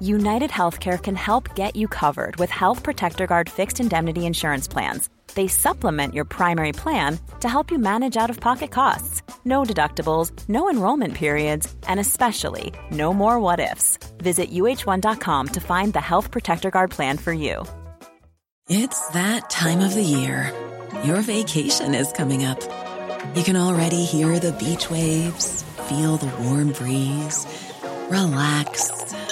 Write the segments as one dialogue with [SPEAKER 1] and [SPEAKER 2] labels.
[SPEAKER 1] United Healthcare can help get you covered with Health Protector Guard fixed indemnity insurance plans they supplement your primary plan to help you manage out of pocket costs. No deductibles, no enrollment periods, and especially no more what ifs. Visit uh1.com to find the Health Protector Guard plan for you.
[SPEAKER 2] It's that time of the year. Your vacation is coming up. You can already hear the beach waves, feel the warm breeze, relax,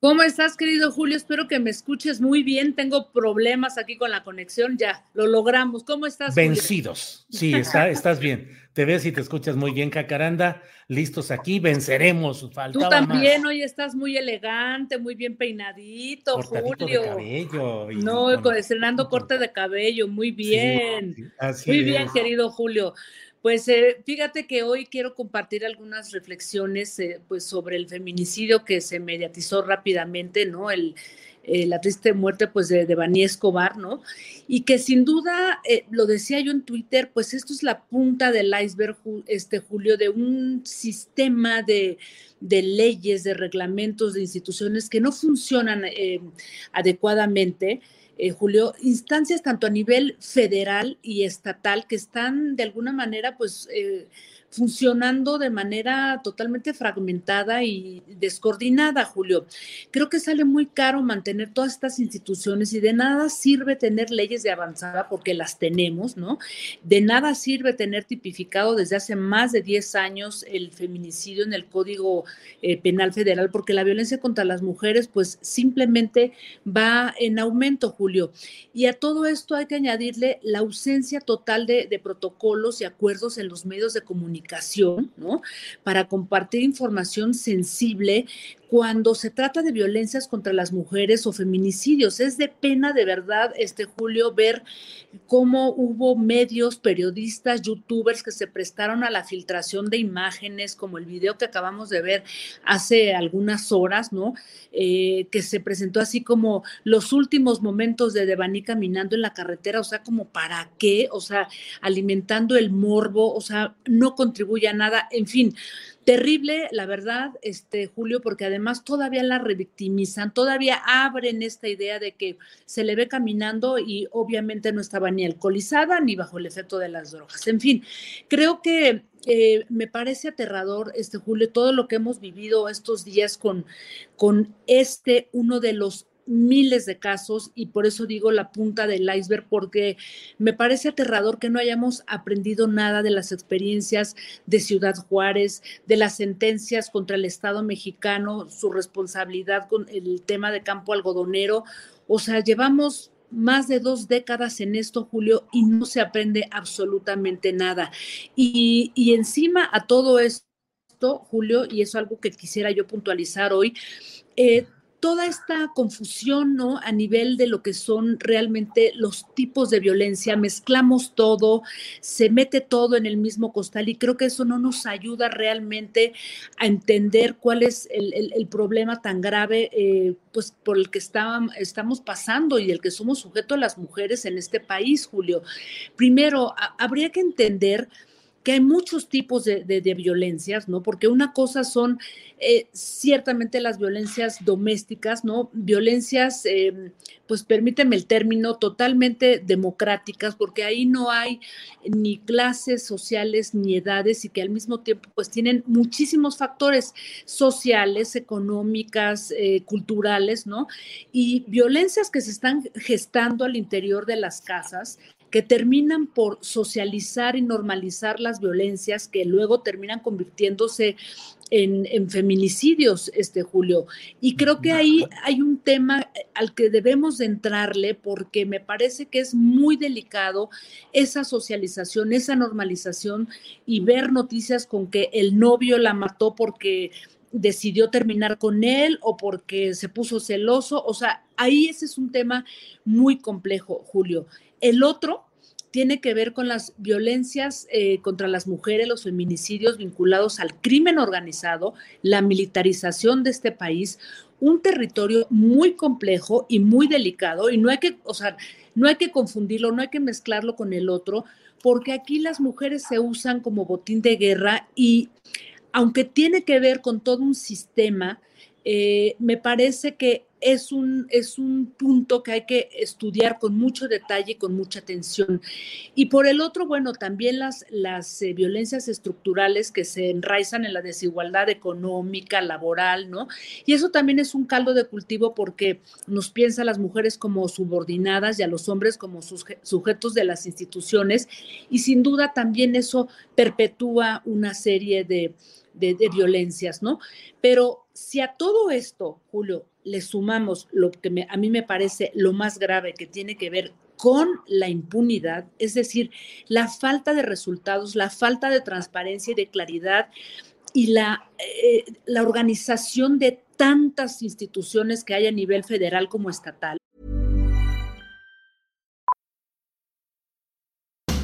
[SPEAKER 3] ¿Cómo estás, querido Julio? Espero que me escuches muy bien. Tengo problemas aquí con la conexión. Ya, lo logramos. ¿Cómo estás?
[SPEAKER 4] Vencidos. Sí, está, estás bien. Te ves y te escuchas muy bien, Cacaranda. Listos aquí, venceremos.
[SPEAKER 3] Tú también, hoy estás muy elegante, muy bien peinadito, Julio.
[SPEAKER 4] De cabello.
[SPEAKER 3] no, estrenando corte de cabello. Muy bien. muy bien, querido Julio. Pues eh, fíjate que hoy quiero compartir algunas reflexiones eh, pues sobre el feminicidio que se mediatizó rápidamente, ¿no? El, eh, la triste muerte pues de, de Escobar, ¿no? Y que sin duda, lo decía yo en Twitter, pues esto es la punta del iceberg, este Julio, de un sistema de, de leyes, de reglamentos, de instituciones que no funcionan adecuadamente eh, Julio, instancias tanto a nivel federal y estatal que están de alguna manera, pues, eh, funcionando de manera totalmente fragmentada y descoordinada, Julio. Creo que sale muy caro mantener todas estas instituciones y de nada sirve tener leyes de avanzada porque las tenemos, ¿no? De nada sirve tener tipificado desde hace más de 10 años el feminicidio en el Código eh, Penal Federal porque la violencia contra las mujeres pues simplemente va en aumento, Julio. Y a todo esto hay que añadirle la ausencia total de, de protocolos y acuerdos en los medios de comunicación ¿no? Para compartir información sensible cuando se trata de violencias contra las mujeres o feminicidios. Es de pena de verdad, este Julio, ver cómo hubo medios, periodistas, youtubers que se prestaron a la filtración de imágenes, como el video que acabamos de ver hace algunas horas, ¿no? Eh, que se presentó así como los últimos momentos de Devani caminando en la carretera, o sea, como para qué, o sea, alimentando el morbo, o sea, no contribuye a nada, en fin Terrible, la verdad, este Julio, porque además todavía la revictimizan, todavía abren esta idea de que se le ve caminando y obviamente no estaba ni alcoholizada ni bajo el efecto de las drogas. En fin, creo que eh, me parece aterrador, este Julio, todo lo que hemos vivido estos días con, con este, uno de los miles de casos y por eso digo la punta del iceberg, porque me parece aterrador que no hayamos aprendido nada de las experiencias de Ciudad Juárez, de las sentencias contra el Estado mexicano, su responsabilidad con el tema de campo algodonero. O sea, llevamos más de dos décadas en esto, Julio, y no se aprende absolutamente nada. Y, y encima a todo esto, Julio, y eso es algo que quisiera yo puntualizar hoy, eh, toda esta confusión, ¿no? A nivel de lo que son realmente los tipos de violencia, mezclamos todo, se mete todo en el mismo costal y creo que eso no nos ayuda realmente a entender cuál es el, problema tan grave, eh, pues por el que estamos pasando y el que somos sujetos las mujeres en este país, Julio. Primero, habría que entender que hay muchos tipos de, violencias, ¿no? Porque una cosa son eh, ciertamente las violencias domésticas, ¿no? Violencias, em, pues permíteme el término, totalmente democráticas, porque ahí no hay ni clases sociales ni edades y que al mismo tiempo pues tienen muchísimos factores sociales, económicas, eh, culturales, ¿no? Y violencias que se están gestando al interior de las casas que terminan por socializar y normalizar las violencias que luego terminan convirtiéndose en, feminicidios, este Julio. Y creo que ahí hay un tema al que debemos de entrarle porque me parece que es muy delicado esa socialización, esa normalización y ver noticias con que el novio la mató porque decidió terminar con él o porque se puso celoso. O sea, ahí ese es un tema muy complejo, Julio. El otro tiene que ver con las violencias eh, contra las mujeres, los feminicidios vinculados al crimen organizado, la militarización de este país, un territorio muy complejo y muy delicado y no hay que, o sea, no hay que confundirlo, no hay que mezclarlo con el otro, porque aquí las mujeres se usan como botín de guerra y aunque tiene que ver con todo un sistema, eh, me parece que es un, es un punto que hay que estudiar con mucho detalle y con mucha atención. Y por el otro, bueno, también las, las eh, violencias estructurales que se enraizan en la desigualdad económica, laboral, ¿no? Y eso también es un caldo de cultivo porque nos piensa a las mujeres como subordinadas y a los hombres como sujetos de las instituciones. Y sin duda también eso perpetúa una serie de, de violencias, ¿no? Pero si a todo esto, Julio, le sumamos lo que a mí me parece lo más grave que tiene que ver con la impunidad, es decir, la falta de resultados, la falta de transparencia y de claridad y la, eh, la organización de tantas instituciones que hay a nivel federal como estatal.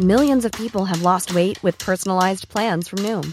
[SPEAKER 5] Millions of people have lost weight with personalized plans from Noom,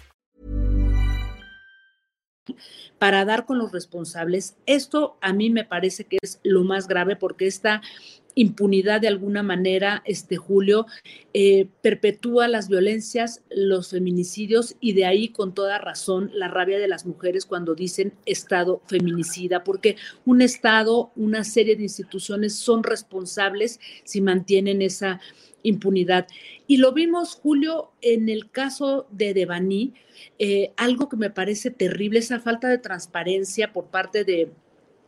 [SPEAKER 3] Para dar con los responsables, esto a mí me parece que es lo más grave porque esta impunidad de alguna manera, este Julio, eh, perpetúa las violencias, los feminicidios y de ahí con toda razón la rabia de las mujeres cuando dicen Estado feminicida, porque un Estado, una serie de instituciones son responsables si mantienen esa impunidad. Y lo vimos, Julio, en el caso de Devani, eh, algo que me parece terrible, esa falta de transparencia por parte de,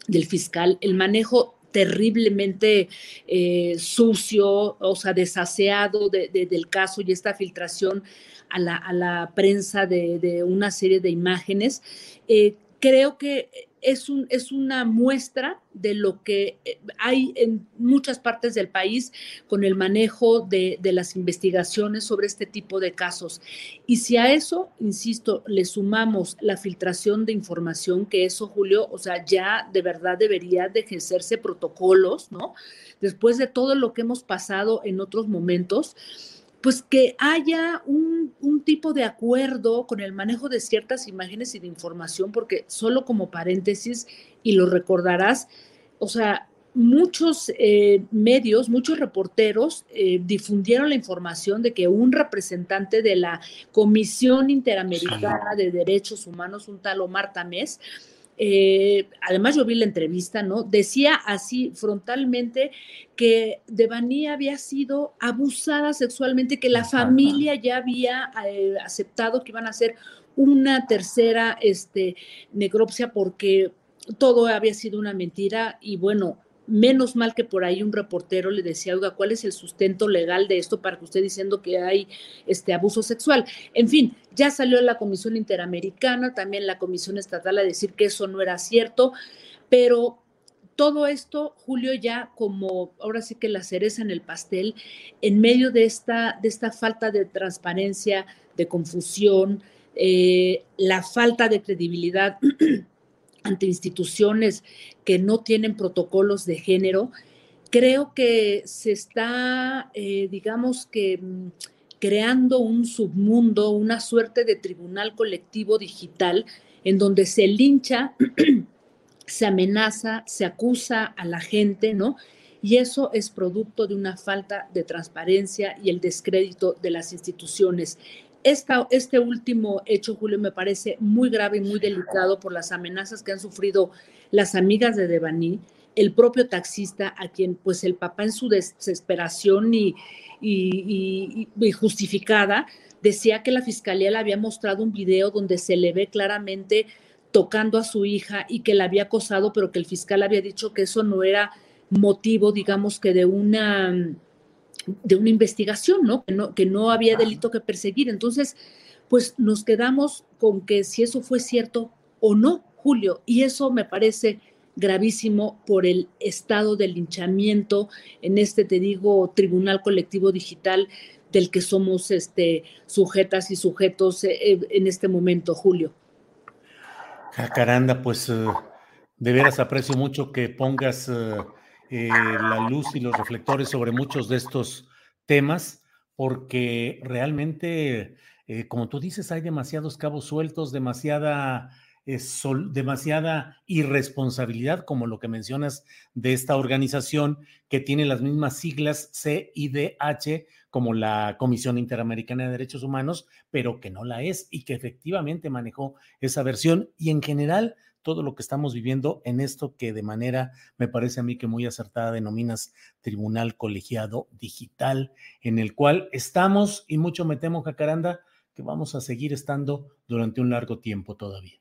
[SPEAKER 3] del fiscal, el manejo terriblemente eh, sucio, o sea, desaseado del caso y esta filtración a la, prensa de, una serie de imágenes. Eh, creo que es, un, es una muestra de lo que eh, hay en muchas partes del país con el manejo de, las investigaciones sobre este tipo de casos. Y si a eso, insisto, le sumamos la filtración de información, que eso, Julio, o sea, ya de verdad debería de ejercerse protocolos, ¿no? Después de todo lo que hemos pasado en otros momentos, pues que haya un, tipo de acuerdo con el manejo de ciertas imágenes y de información, porque solo como paréntesis, y lo recordarás, o sea, muchos eh, medios, muchos reporteros eh, difundieron la información de que un representante de la Comisión Interamericana de Derechos Humanos, un tal Omar Tamés, eh, además yo vi la entrevista, ¿no? Decía así frontalmente que Devani había sido abusada sexualmente, que la familia ya había eh, aceptado que iban a hacer una tercera este, necropsia porque todo había sido una mentira y bueno, Menos mal que por ahí un reportero le decía, oiga, ¿cuál es el sustento legal de esto para que usted diciendo que hay este abuso sexual? En fin, ya salió la Comisión Interamericana, también la Comisión Estatal a decir que eso no era cierto, pero todo esto, Julio, ya como ahora sí que la cereza en el pastel, en medio de esta, de esta falta de transparencia, de confusión, eh, la falta de credibilidad ante instituciones que no tienen protocolos de género, creo que se está, eh, digamos que, mm, creando un submundo, una suerte de tribunal colectivo digital en donde se lincha, se amenaza, se acusa a la gente, ¿no? Y eso es producto de una falta de transparencia y el descrédito de las instituciones este último hecho, Julio, me parece muy grave y muy delicado por las amenazas que han sufrido las amigas de Devani, el propio taxista, a quien pues el papá en su desesperación y, y, justificada decía que la fiscalía le había mostrado un video donde se le ve claramente tocando a su hija y que la había acosado, pero que el fiscal había dicho que eso no era motivo, digamos que de una de una investigación, ¿no? Que, ¿no? que no había delito que perseguir. Entonces, pues nos quedamos con que si eso fue cierto o no, Julio, y eso me parece gravísimo por el estado de linchamiento en este, te digo, tribunal colectivo digital del que somos este, sujetas y sujetos eh, eh, en este momento, Julio.
[SPEAKER 4] Jacaranda, pues eh, de veras aprecio mucho que pongas eh, la luz y los reflectores sobre muchos de estos temas, porque realmente, eh, como tú dices, hay demasiados cabos sueltos, demasiada, eh, demasiada irresponsabilidad, como lo que mencionas de esta organización que tiene las mismas siglas CIDH como la Comisión Interamericana de Derechos Humanos, pero que no la es y que efectivamente manejó esa versión. Y en general todo lo que estamos viviendo en esto que de manera, me parece a mí que muy acertada denominas Tribunal Colegiado Digital, en el cual estamos y mucho me temo, Jacaranda, que vamos a seguir estando durante un largo tiempo todavía.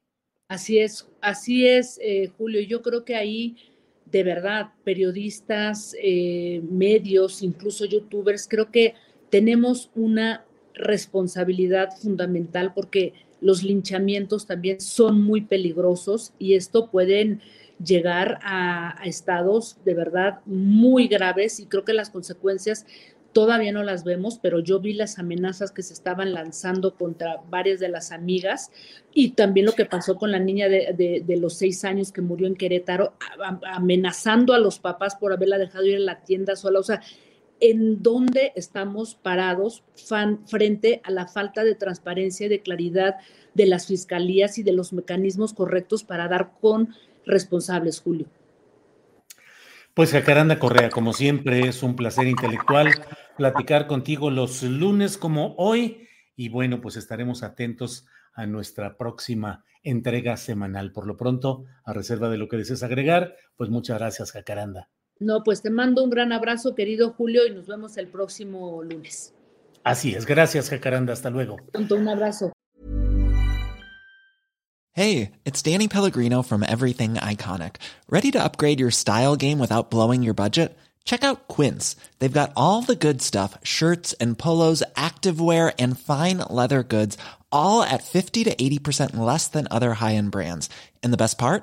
[SPEAKER 3] Así es, así es, eh, Julio. Yo creo que ahí, de verdad, periodistas, eh, medios, incluso youtubers, creo que tenemos una responsabilidad fundamental porque los linchamientos también son muy peligrosos y esto pueden llegar a, estados de verdad muy graves y creo que las consecuencias todavía no las vemos, pero yo vi las amenazas que se estaban lanzando contra varias de las amigas y también lo que pasó con la niña de, los seis años que murió en Querétaro, amenazando a los papás por haberla dejado ir a la tienda sola. O sea, en dónde estamos parados frente a la falta de transparencia y de claridad de las fiscalías y de los mecanismos correctos para dar con responsables, Julio.
[SPEAKER 4] Pues Jacaranda Correa, como siempre, es un placer intelectual platicar contigo los lunes como hoy y bueno, pues estaremos atentos a nuestra próxima entrega semanal. Por lo pronto, a reserva de lo que desees agregar, pues muchas gracias, Jacaranda.
[SPEAKER 3] No, pues te mando un gran abrazo, querido Julio, y nos vemos el próximo lunes.
[SPEAKER 4] Así es, gracias, Jacaranda, hasta luego.
[SPEAKER 3] Un abrazo.
[SPEAKER 6] Hey, it's Danny Pellegrino from Everything Iconic. Ready to upgrade your style game without blowing your budget? Check out Quince. They've got all the good stuff shirts and polos, activewear, and fine leather goods, all at 50 to 80% less than other high end brands. And the best part?